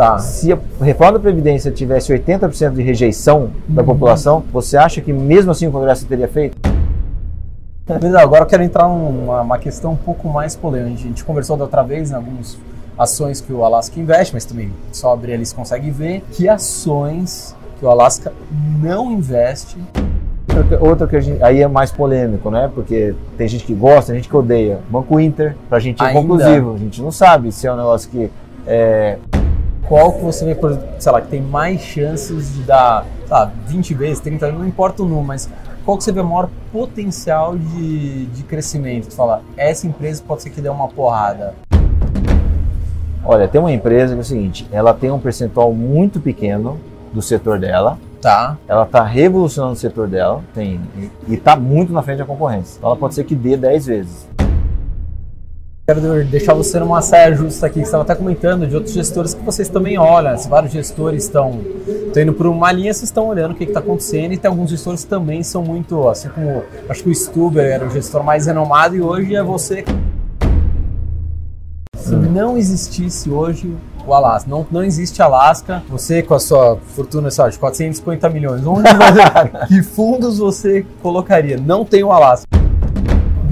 Tá. Se a reforma da Previdência tivesse 80% de rejeição da Uhum. população, você acha que mesmo assim o Congresso teria feito? Agora eu quero entrar numa uma questão um pouco mais polêmica. A gente conversou da outra vez em algumas ações que o Alaska investe, mas também só abrir ali você consegue ver que ações que o Alaska não investe. Outra- que gente, aí é mais polêmico, né? Porque tem gente que gosta, tem gente que odeia. Banco Inter, pra gente é Ainda. conclusivo. A gente não sabe se é um negócio que é, Qual que você vê, por, sei lá, que tem mais chances de dar, sei lá, 20 vezes, 30 vezes, não importa o número, mas qual que você vê o maior potencial de, de crescimento? Você fala, essa empresa pode ser que dê uma porrada. Olha, tem uma empresa que é o seguinte, ela tem um percentual muito pequeno do setor dela, Tá. ela está revolucionando o setor dela tem, e está muito na frente da concorrência. Então ela pode ser que dê 10 vezes. Quero deixar você numa saia justa aqui, que você estava até comentando de outros gestores que vocês também olham. Se vários gestores estão estão indo por uma linha, vocês estão olhando o que está acontecendo. E tem alguns gestores que também são muito, assim como acho que o Stuber era o gestor mais renomado e hoje é você. Se não existisse hoje o Alasca, não, não existe Alasca, você com a sua fortuna lá, de 450 milhões, onde que fundos você colocaria? Não tem o Alasca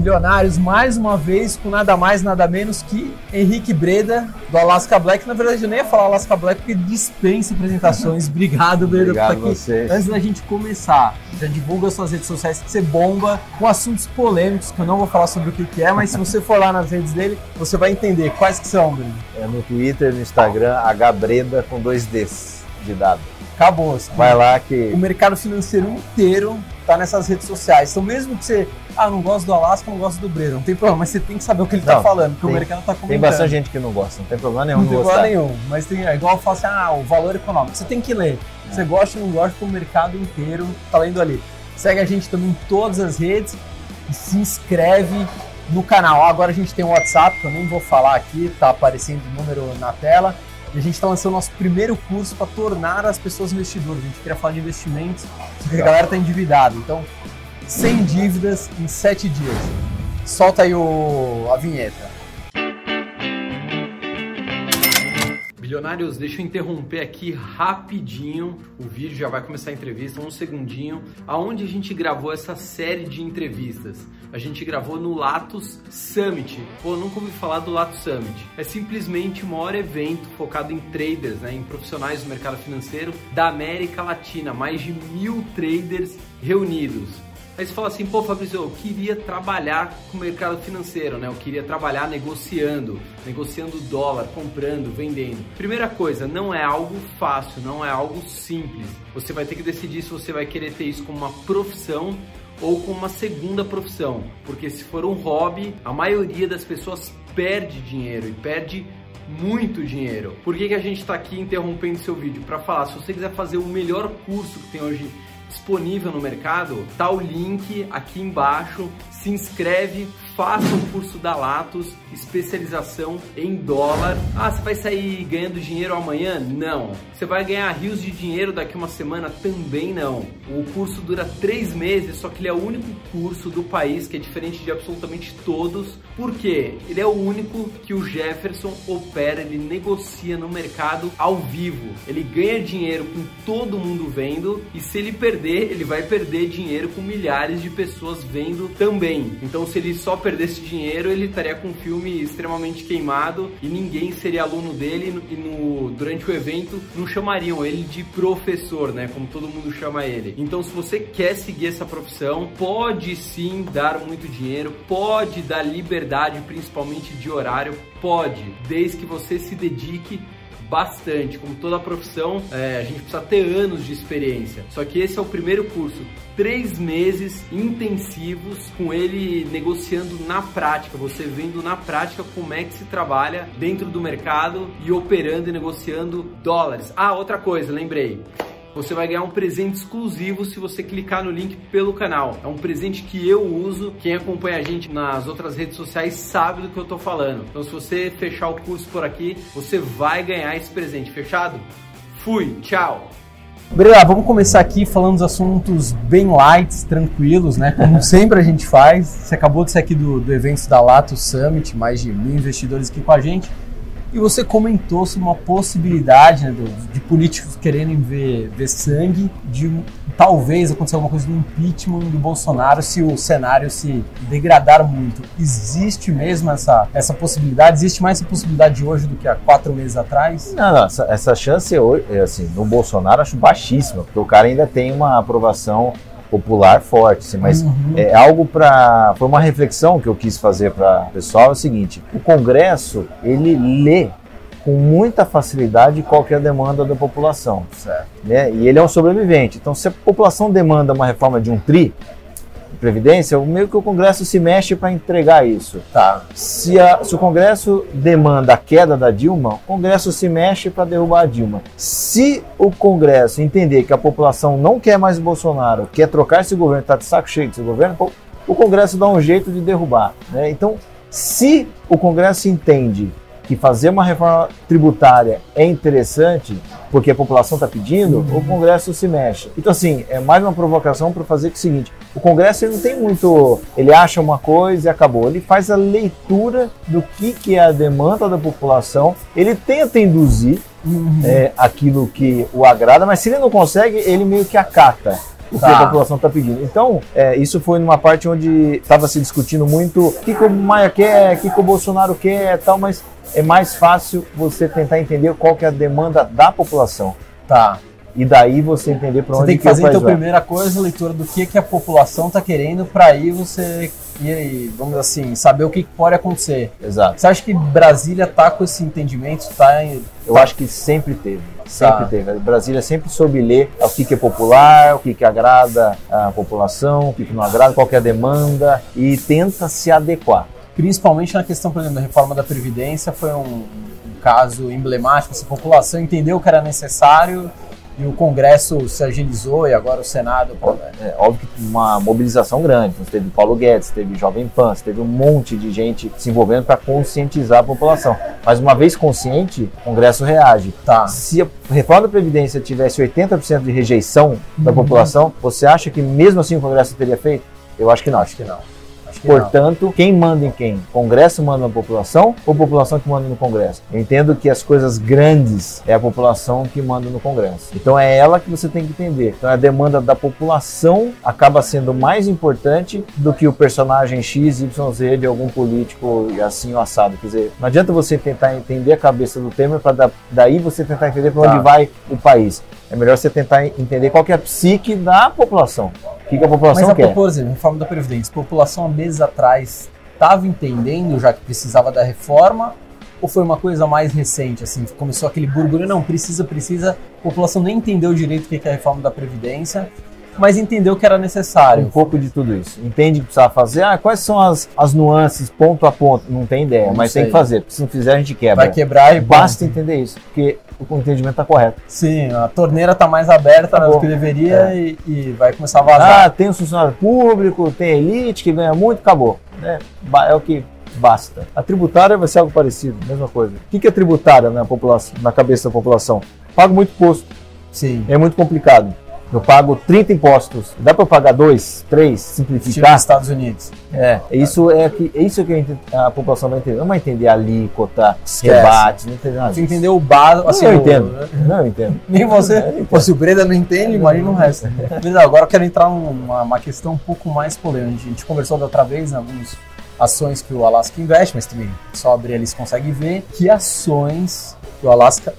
bilionários mais uma vez com nada mais, nada menos que Henrique Breda do Alaska Black. Na verdade, eu nem ia falar Alaska Black porque dispensa apresentações. Obrigado, Breda, Obrigado por a estar vocês. aqui. Antes da gente começar, já divulga suas redes sociais que você bomba com assuntos polêmicos que eu não vou falar sobre o que, que é, mas se você for lá nas redes dele, você vai entender quais que são, Breda. É no Twitter, no Instagram, hbreda com dois Ds de dado. Acabou. Vai lá que O mercado financeiro inteiro tá nessas redes sociais. Então, mesmo que você, ah, não gosto do Alasca, não gosto do Breda, não tem problema, mas você tem que saber o que ele tá Não, falando, porque tem- o mercado tá comentando. tem bastante gente que não gosta, não tem problema nenhum Não tem problema nenhum, mas tem, é igual eu falo assim, ah, o valor econômico. Você tem que ler. Você gosta ou não gosta, o mercado inteiro tá lendo ali. Segue a gente também em todas as redes e se inscreve no canal. Agora a gente tem o WhatsApp, que eu nem vou falar aqui, tá aparecendo o número na tela. A gente está lançando nosso primeiro curso para tornar as pessoas investidoras. A gente queria falar de investimentos, só que a galera tá endividada. Então, sem dívidas em sete dias. Solta aí o, a vinheta. Bilionários, deixa eu interromper aqui rapidinho. O vídeo já vai começar a entrevista, um segundinho. Aonde a gente gravou essa série de entrevistas? A gente gravou no Latos Summit. Pô, nunca ouvi falar do Latos Summit. É simplesmente o maior evento focado em traders, né, em profissionais do mercado financeiro da América Latina. Mais de mil traders reunidos. Aí você fala assim, pô Fabrício, eu queria trabalhar com o mercado financeiro, né? Eu queria trabalhar negociando, negociando dólar, comprando, vendendo. Primeira coisa, não é algo fácil, não é algo simples. Você vai ter que decidir se você vai querer ter isso como uma profissão ou como uma segunda profissão. Porque se for um hobby, a maioria das pessoas perde dinheiro e perde muito dinheiro. Por que, que a gente está aqui interrompendo seu vídeo? Para falar, se você quiser fazer o melhor curso que tem hoje disponível no mercado, tá o link aqui embaixo. Se inscreve, faça o curso da Latos, especialização em dólar. Ah, você vai sair ganhando dinheiro amanhã? Não. Você vai ganhar rios de dinheiro daqui uma semana? Também não. O curso dura três meses, só que ele é o único curso do país que é diferente de absolutamente todos. Por quê? Ele é o único que o Jefferson opera, ele negocia no mercado ao vivo. Ele ganha dinheiro com todo mundo vendo e se ele perder, ele vai perder dinheiro com milhares de pessoas vendo também. Então, se ele só perdesse dinheiro, ele estaria com um filme extremamente queimado e ninguém seria aluno dele e no, durante o evento não chamariam ele de professor, né? Como todo mundo chama ele. Então, se você quer seguir essa profissão, pode sim dar muito dinheiro, pode dar liberdade, principalmente de horário, pode, desde que você se dedique bastante. Como toda profissão, é, a gente precisa ter anos de experiência. Só que esse é o primeiro curso. Três meses intensivos com ele negociando na prática, você vendo na prática como é que se trabalha dentro do mercado e operando e negociando dólares. Ah, outra coisa, lembrei. Você vai ganhar um presente exclusivo se você clicar no link pelo canal. É um presente que eu uso. Quem acompanha a gente nas outras redes sociais sabe do que eu tô falando. Então, se você fechar o curso por aqui, você vai ganhar esse presente. Fechado? Fui, tchau! Breda, vamos começar aqui falando dos assuntos bem light, tranquilos, né? Como sempre a gente faz. Você acabou de sair aqui do, do evento da Lato Summit, mais de mil investidores aqui com a gente. E você comentou sobre uma possibilidade né, de, de políticos querendo ver, ver sangue, de talvez acontecer alguma coisa no impeachment do Bolsonaro se o cenário se degradar muito. Existe mesmo essa, essa possibilidade? Existe mais essa possibilidade hoje do que há quatro meses atrás? Não, não essa, essa chance hoje, assim, no Bolsonaro acho baixíssima, porque o cara ainda tem uma aprovação popular forte, assim, mas uhum. é algo para foi uma reflexão que eu quis fazer para o pessoal é o seguinte: o Congresso ele lê com muita facilidade qualquer é demanda da população, certo? Né? E ele é um sobrevivente. Então, se a população demanda uma reforma de um tri, Previdência, meio que o Congresso se mexe para entregar isso. Tá. Se, a, se, o Congresso demanda a queda da Dilma, o Congresso se mexe para derrubar a Dilma. Se o Congresso entender que a população não quer mais Bolsonaro, quer trocar esse governo, está de saco cheio desse governo, o Congresso dá um jeito de derrubar. Né? Então, se o Congresso entende que fazer uma reforma tributária é interessante, porque a população está pedindo, o Congresso se mexe. Então, assim, é mais uma provocação para fazer o seguinte: o Congresso ele não tem muito. Ele acha uma coisa e acabou. Ele faz a leitura do que, que é a demanda da população, ele tenta induzir uhum. é, aquilo que o agrada, mas se ele não consegue, ele meio que acata o que tá. a população está pedindo. Então, é, isso foi numa parte onde estava se discutindo muito o que, que o Maia quer, o que, que o Bolsonaro quer tal, mas é mais fácil você tentar entender qual que é a demanda da população. Tá. E daí você entender para onde Você tem que, que fazer então a primeira coisa, leitura do que, que a população está querendo, para aí você ir, vamos assim, saber o que pode acontecer. Exato. Você acha que Brasília está com esse entendimento? Tá em... Eu acho que sempre teve. Sempre tá. teve. Brasília sempre soube ler o que, que é popular, o que, que agrada a população, o que, que não agrada, qual é a demanda e tenta se adequar principalmente na questão, por exemplo, da reforma da Previdência, foi um, caso emblemático. Essa população entendeu que era necessário e o Congresso se agilizou e agora o Senado. É, óbvio que uma mobilização grande. Então, teve Paulo Guedes, teve Jovem Pan, teve um monte de gente se envolvendo para conscientizar a população. Mas uma vez consciente, o Congresso reage. Tá. Se a reforma da Previdência tivesse 80% de rejeição da uhum. população, você acha que mesmo assim o Congresso teria feito? Eu acho que não. Acho que não. Portanto, quem manda em quem? Congresso manda na população ou população que manda no Congresso? Eu entendo que as coisas grandes é a população que manda no Congresso. Então é ela que você tem que entender. Então a demanda da população acaba sendo mais importante do que o personagem X, Y, Z de algum político assim o assado. Quer dizer, não adianta você tentar entender a cabeça do Temer para daí você tentar entender para onde tá. vai o país. É melhor você tentar entender qual é a psique da população. O que, que a população Mas quer? Por exemplo, reforma da Previdência, a população há meses atrás estava entendendo já que precisava da reforma ou foi uma coisa mais recente, assim, começou aquele burburinho, não, precisa, precisa, a população nem entendeu direito o que é a reforma da Previdência, mas entendeu que era necessário. Um pouco de tudo isso. Entende que precisava fazer, ah, quais são as, as nuances, ponto a ponto, não tem ideia, não mas sei. tem que fazer, porque se não fizer a gente quebra. Vai quebrar e Basta entender isso, porque o entendimento está correto. Sim, a torneira está mais aberta tá do que deveria é. e, e, vai começar a vazar. Ah, tem um funcionário público, tem elite que ganha muito, acabou. É, é o que basta. A tributária vai ser algo parecido, mesma coisa. O que é tributária na, população, na cabeça da população? Pago muito imposto. Sim. É muito complicado. Eu pago 30 impostos. Dá para eu pagar dois, três, simplificar? Nos Estados Unidos. É, isso é que é isso que a população vai entender. Não vai entender alíquota, rebates, não entender nada. Você entendeu o básico? Assim, eu entendo. O... Não, eu entendo. Nem você. Pô, se o Breda não entende, imagina o resto. Breda, agora eu quero entrar numa uma questão um pouco mais polêmica. A gente conversou da outra vez, algumas ações que o Alaska investe, mas também só abrir ali você consegue ver que ações que o Alaska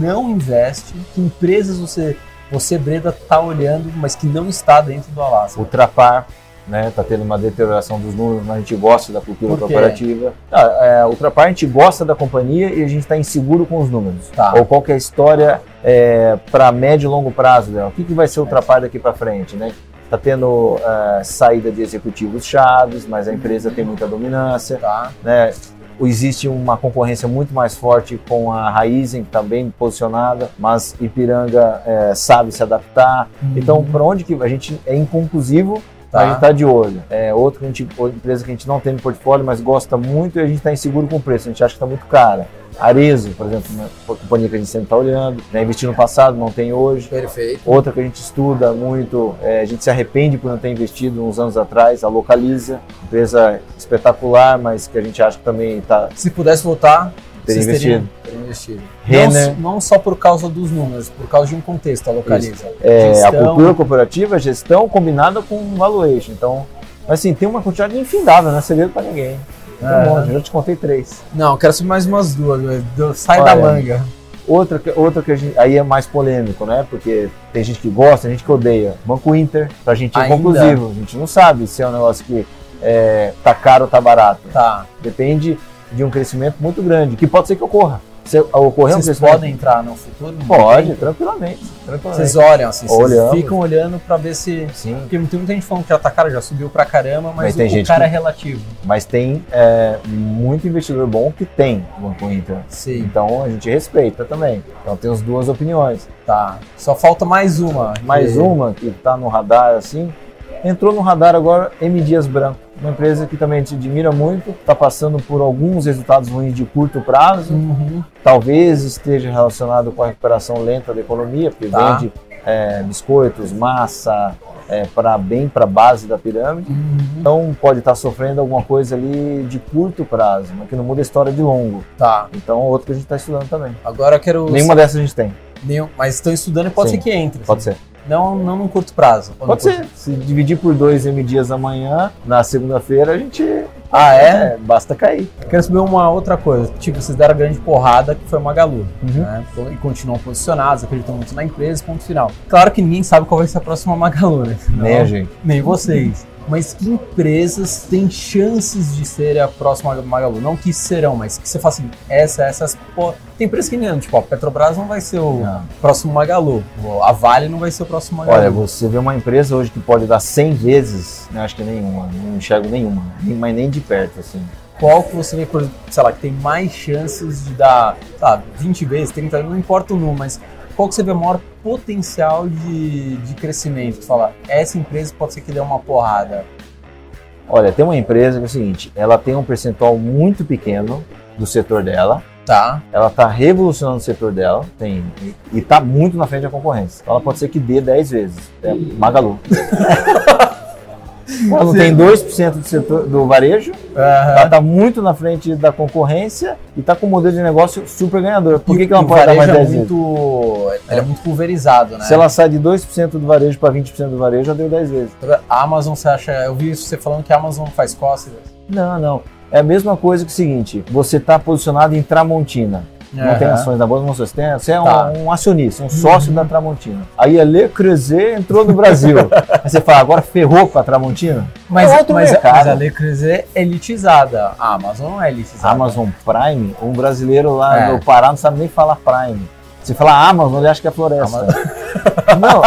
não investe, que empresas você você, Breda, está olhando, mas que não está dentro do Alasca. O Trapar né? Tá tendo uma deterioração dos números, mas a gente gosta da cultura corporativa. Ah, é, o Trapar a gente gosta da companhia e a gente está inseguro com os números. Tá. Ou qual é a história é, para médio e longo prazo dela? O que, que vai ser o Trapar daqui para frente, né? Está tendo uh, saída de executivos chaves, mas a empresa tem muita dominância. Tá. Né? Existe uma concorrência muito mais forte com a Raizen, que está bem posicionada, mas Ipiranga é, sabe se adaptar. Uhum. Então, para onde que a gente é inconclusivo, tá. a gente está de olho. É outra empresa que a gente não tem no portfólio, mas gosta muito e a gente está inseguro com o preço. A gente acha que está muito cara. Arezo, por exemplo, uma companhia que a gente sempre está olhando, já investiu no passado, não tem hoje. Perfeito. Outra que a gente estuda muito, é, a gente se arrepende por não ter investido uns anos atrás, a Localiza, empresa espetacular, mas que a gente acha que também está. Se pudesse voltar, Teria Vocês investido. teriam investido. Renner. Não, não só por causa dos números, por causa de um contexto, a localiza. É, a Gestão. cultura cooperativa, a gestão combinada com valuation. Então, assim, tem uma quantidade infindável, não é segredo para ninguém. Tem um É. monte, já te contei três. Não, eu quero saber mais umas duas. Do- Sai Olha, da manga. Outra, que- outra que a gente, aí é mais polêmico, né? Porque tem gente que gosta, tem gente que odeia. Banco Inter, pra gente é Ainda? conclusivo. A gente não sabe se é um negócio que é, tá caro ou tá barato. Tá. Depende de um crescimento muito grande, que pode ser que ocorra. Se ocorrer um Vocês crescimento, podem entrar no futuro? Não Pode, tem? tranquilamente. tranquilamente. Vocês olham assim, vocês Olhamos. ficam olhando pra ver se. Sim. Porque tem muita gente falando que já tá caro, já subiu pra caramba, mas, Mas o, tem o gente cara que- é relativo. Mas tem é, muito investidor bom que tem Banco Inter. Sim. Então a gente respeita também. Então tem as duas opiniões. Tá. Só falta mais uma. Mais uma que está no radar assim, entrou no radar agora M Dias Branco, uma empresa que também gente admira muito, está passando por alguns resultados ruins de curto prazo, Uhum. talvez esteja relacionado com a recuperação lenta da economia, porque Tá. vende é, biscoitos, massa, para bem para a base da pirâmide. Uhum. Então pode estar sofrendo alguma coisa ali de curto prazo, mas que não muda a história de longo. Tá. Então outro que a gente está estudando também. Agora eu quero. Nenhuma dessas a gente tem. Nenhum- Mas estão estudando e pode Sim. ser que entre. Pode ser. Não, não num curto prazo. Pode curto- ser. Se dividir por dois M dias amanhã, na segunda-feira a gente. Ah, é? Basta cair. Quero saber uma outra coisa. Tipo, vocês deram a grande porrada que foi uma Magalu. Uhum. Né? E continuam posicionados, acreditam muito na empresa, ponto final. Claro que ninguém sabe qual vai ser a próxima Magalu, né? Nem Não, a gente. Nem vocês. Mas que empresas têm chances de ser a próxima Magalu? Não que serão, mas que você fala assim, essa, essas. Pô, tem empresas que não, tipo, a Petrobras não vai ser o Não. próximo Magalu. A Vale não vai ser o próximo Magalu. Olha, você vê uma empresa hoje que pode dar 100 vezes, eu acho que nenhuma, não enxergo nenhuma, nem- mas nem de perto, assim. qual que você vê, por, sei lá, que tem mais chances de dar, tá, 20 vezes, 30 vezes, não importa o número, mas qual que você vê maior potencial de, de crescimento? Tu fala, essa empresa pode ser que dê uma porrada. Olha, tem uma empresa que é o seguinte, ela tem um percentual muito pequeno do setor dela, Tá. ela está revolucionando o setor dela tem, e está muito na frente da concorrência. Então ela pode ser que dê 10 vezes. É Magalu. ela tem 2% do, setor, do varejo, ela está muito na frente da concorrência e está com um modelo de negócio super ganhador. Por que, que ela pode dar mais varejo 10 é vezes? muito, ele é muito pulverizado, né? Se ela sai de 2% do varejo para 20% do varejo, já deu 10 vezes. A Amazon, você acha, eu vi isso você falando que a Amazon faz cócegas. Não, não. É a mesma coisa que o seguinte: você está posicionado em Tramontina. Não tem Aham. ações da Bolsa, não tem, você é um, Tá. um acionista, um sócio da Tramontina. Aí a Le Creuset entrou no Brasil. Aí você fala, agora ferrou com a Tramontina? Mas, É outro mas, mercado. mas a Le Creuset é elitizada. A Amazon não é elitizada. Amazon Prime, um brasileiro lá É. no Pará não sabe nem falar Prime. Você fala Amazon, ele acha que é floresta. não,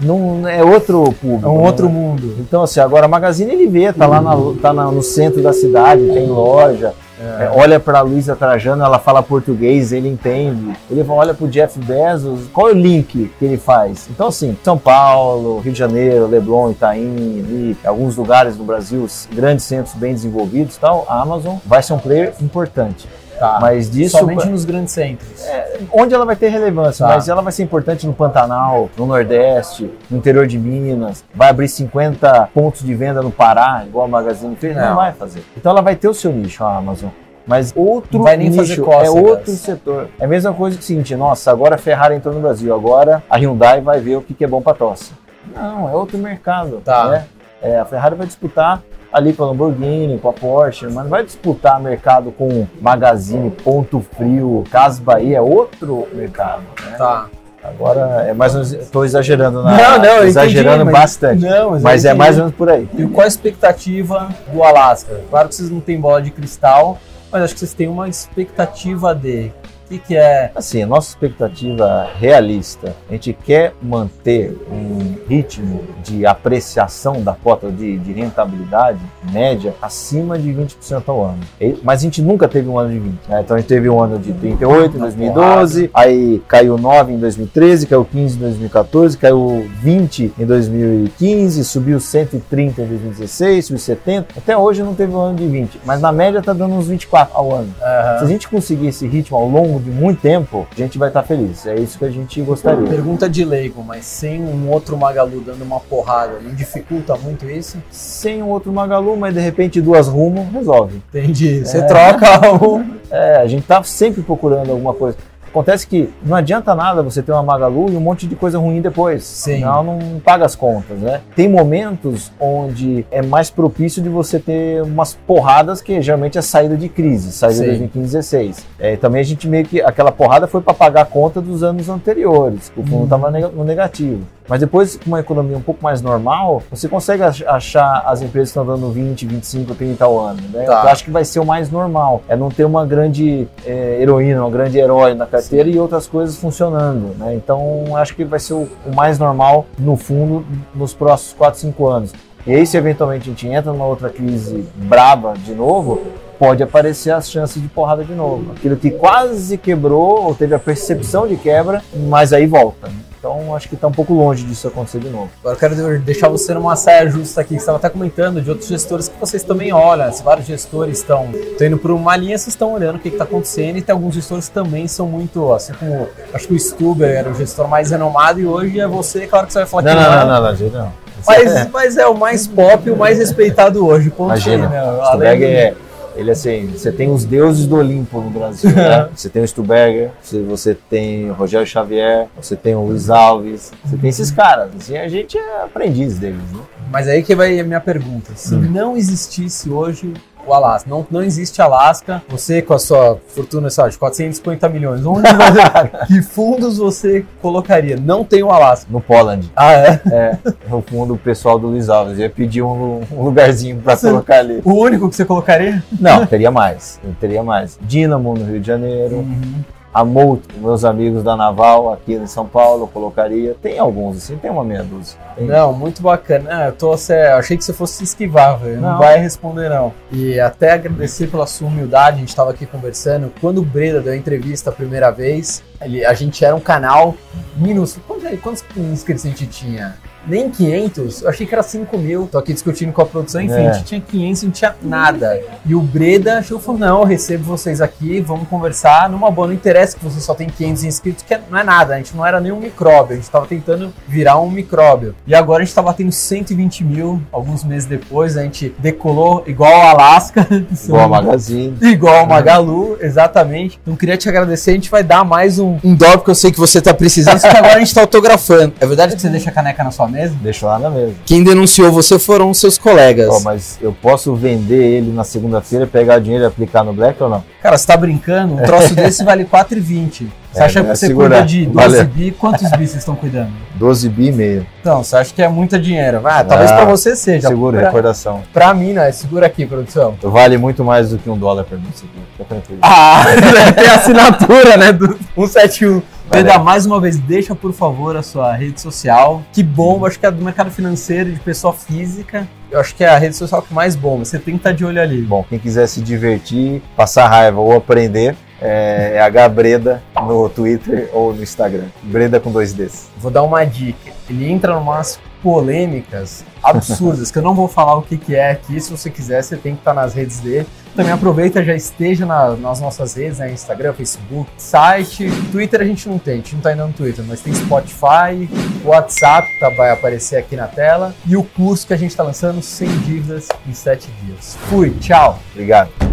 não, é outro público. É um não outro mundo. Então, assim, agora a Magazine ele vê, tá lá na- tá na- no centro da cidade, tem loja. É, olha para a Luísa Trajano, ela fala português, ele entende. Ele olha para o Jeff Bezos, qual é o link que ele faz? Então, assim, São Paulo, Rio de Janeiro, Leblon, Itaim, ali, alguns lugares no Brasil, grandes centros bem desenvolvidos e tal, a Amazon vai ser um player importante. Tá. Mas disso, Somente nos grandes centros. onde ela vai ter relevância, Tá. mas ela vai ser importante no Pantanal, no Nordeste, no interior de Minas, vai abrir 50 pontos de venda no Pará, igual a Magazine fez, não, Não. vai fazer. Então ela vai ter o seu nicho, a Amazon. Mas outro nicho, é outro setor. É a mesma coisa que o seguinte, nossa, agora a Ferrari entrou no Brasil, agora a Hyundai vai ver o que que é bom para tosse. Não, é outro mercado. Tá. né? É, a Ferrari vai disputar ali com a Lamborghini, com a Porsche, mas não vai disputar mercado com Magazine, Ponto Frio, Casas Bahia, é outro mercado. Né? Tá. Agora, é mais ou menos, estou exagerando na, Não, não, exagerando entendi, mas- bastante, Não, mas, mas eu é mais ou menos por aí. E qual a expectativa do Alasca? Claro que vocês não têm bola de cristal, mas acho que vocês têm uma expectativa de. Que, que é. Assim, a nossa expectativa realista, a gente quer manter um ritmo de apreciação da cota de, de rentabilidade média acima de 20% ao ano. Mas a gente nunca teve um ano de 20. né? Então a gente teve um ano de 38 em 2012, aí caiu 9 em 2013, caiu 15 em 2014, caiu 20 em 2015, subiu 130 em 2016, subiu 70. Até hoje não teve um ano de 20, mas na média está dando uns 24 ao ano. Se a gente conseguir esse ritmo ao longo de muito tempo, a gente vai estar feliz. É isso que a gente gostaria. Pergunta de leigo, mas sem um outro Magalu dando uma porrada, não dificulta muito isso? Sem um outro Magalu, mas de repente duas rumo, resolve. Entendi. Você É. troca um. É, a gente está sempre procurando alguma coisa. Acontece que não adianta nada você ter uma Magalu e um monte de coisa ruim depois. Sim. Senão não paga as contas, né? Tem momentos onde é mais propício de você ter umas porradas que geralmente é saída de crise, saída Sim. de 2015 16. É, também a gente meio que aquela porrada foi para pagar a conta dos anos anteriores. O fundo Uhum. estava no negativo. Mas depois, com uma economia um pouco mais normal, você consegue ach- achar as empresas que estão dando 20, 25, 30 ao ano. Né? Tá. Eu acho que vai ser o mais normal. É não ter uma grande é, heroína, uma grande herói na carteira e outras coisas funcionando. Né? Então, acho que vai ser o, o mais normal, no fundo, nos próximos 4, 5 anos. E aí, se eventualmente a gente entra numa outra crise braba de novo, pode aparecer as chances de porrada de novo. Aquilo que quase quebrou ou teve a percepção de quebra, mas aí volta. Então, acho que está um pouco longe disso acontecer de novo. Agora eu quero deixar você numa saia justa aqui, que você estava até comentando de outros gestores que vocês também olham. Se vários gestores estão estão indo por uma linha, vocês estão olhando o que está acontecendo, e tem alguns gestores que também são muito, assim como acho que o Stuber era o gestor mais renomado, e hoje é você, claro que você vai falar Não, que não, é. não, não, não, gente, não. Mas, mas é o mais pop, o mais respeitado hoje. Ponto Imagina, né? o Além é. Ele assim, você tem os deuses do Olimpo no Brasil, né? Você tem o Stuberger, você, você tem o Rogério Xavier, você tem o Luiz Alves, você tem esses caras. Assim, a gente é aprendiz deles, né? Mas aí que vai a minha pergunta. Se Hum. não existisse hoje o Alasca, não, não existe Alasca, você com a sua fortuna sabe, de 450 milhões, onde você, que fundos você colocaria? Não tem o Alasca. No Poland. Ah, é? É, o fundo pessoal do Luiz Alves. Eu ia pedir um, um lugarzinho pra Você- colocar ali. O único que você colocaria? Não, teria mais. Eu teria mais. Dínamo no Rio de Janeiro. A Molt, meus amigos da Naval aqui em São Paulo, eu colocaria. Tem alguns, assim, tem uma meia dúzia. Tem- Não, muito bacana. Ah, eu tô, eu achei que você fosse se esquivar, velho. Não. Não. vai responder, não. E até agradecer pela sua humildade, a gente tava aqui conversando. Quando o Breda deu a entrevista a primeira vez, ele- a gente era um canal minúsculo. Quantos, quantos inscritos a gente tinha? Nem 500, eu achei que era 5 mil. Tô aqui discutindo com a produção, enfim, É. a gente tinha 500, não tinha nada. E o Breda achou falou: não, eu recebo vocês aqui, vamos conversar numa boa. Não interessa que você só tem 500 inscritos, que não é nada, a gente não era nem um micróbio, a gente tava tentando virar um micróbio. E agora a gente tá batendo 120 mil, alguns meses depois, a gente decolou igual ao Alasca. Igual a Magazine. Igual ao Magalu, exatamente. Então queria te agradecer, a gente vai dar mais um, um dó, porque eu sei que você tá precisando, só que agora a gente tá autografando. É verdade que você deixa a caneca na sua mesa? Deixa lá na mesa. Quem denunciou você foram os seus colegas. Ó, mas eu posso vender ele na segunda-feira, pegar o dinheiro e aplicar no Black ou não? Cara, você tá brincando? Um troço desse vale 4,20. Você É, acha que vai você segurar. cuida de 12 Valeu. bi? Quantos bi vocês estão cuidando? 12 bi e meio. Então, você acha que é muito dinheiro? Ah, talvez Ah, pra você seja. Segura, pra, recordação. pra mim, não. é. Segura aqui, produção. Vale muito mais do que um dólar pra mim. aqui. Fica tranquilo. Ah, tem a assinatura, né? Do 171. Breda, mais uma vez, deixa por favor a sua rede social. Que bom, eu acho que é do mercado financeiro, de pessoa física. Eu acho que é a rede social que mais bomba. Você tem que estar de olho ali. Bom, quem quiser se divertir, passar raiva ou aprender, é, é H Breda no Twitter ou no Instagram. Breda com dois Ds. Vou dar uma dica. Ele entra numas polêmicas absurdas, que eu não vou falar o que, que é aqui. Se você quiser, você tem que estar nas redes dele. Também aproveita, já esteja na- nas nossas redes, né? Instagram, Facebook, site. Twitter a gente não tem, a gente não tá ainda no Twitter, mas tem Spotify, WhatsApp, tá- vai aparecer aqui na tela. E o curso que a gente tá lançando, sem dívidas em 7 dias. Fui, tchau! Obrigado.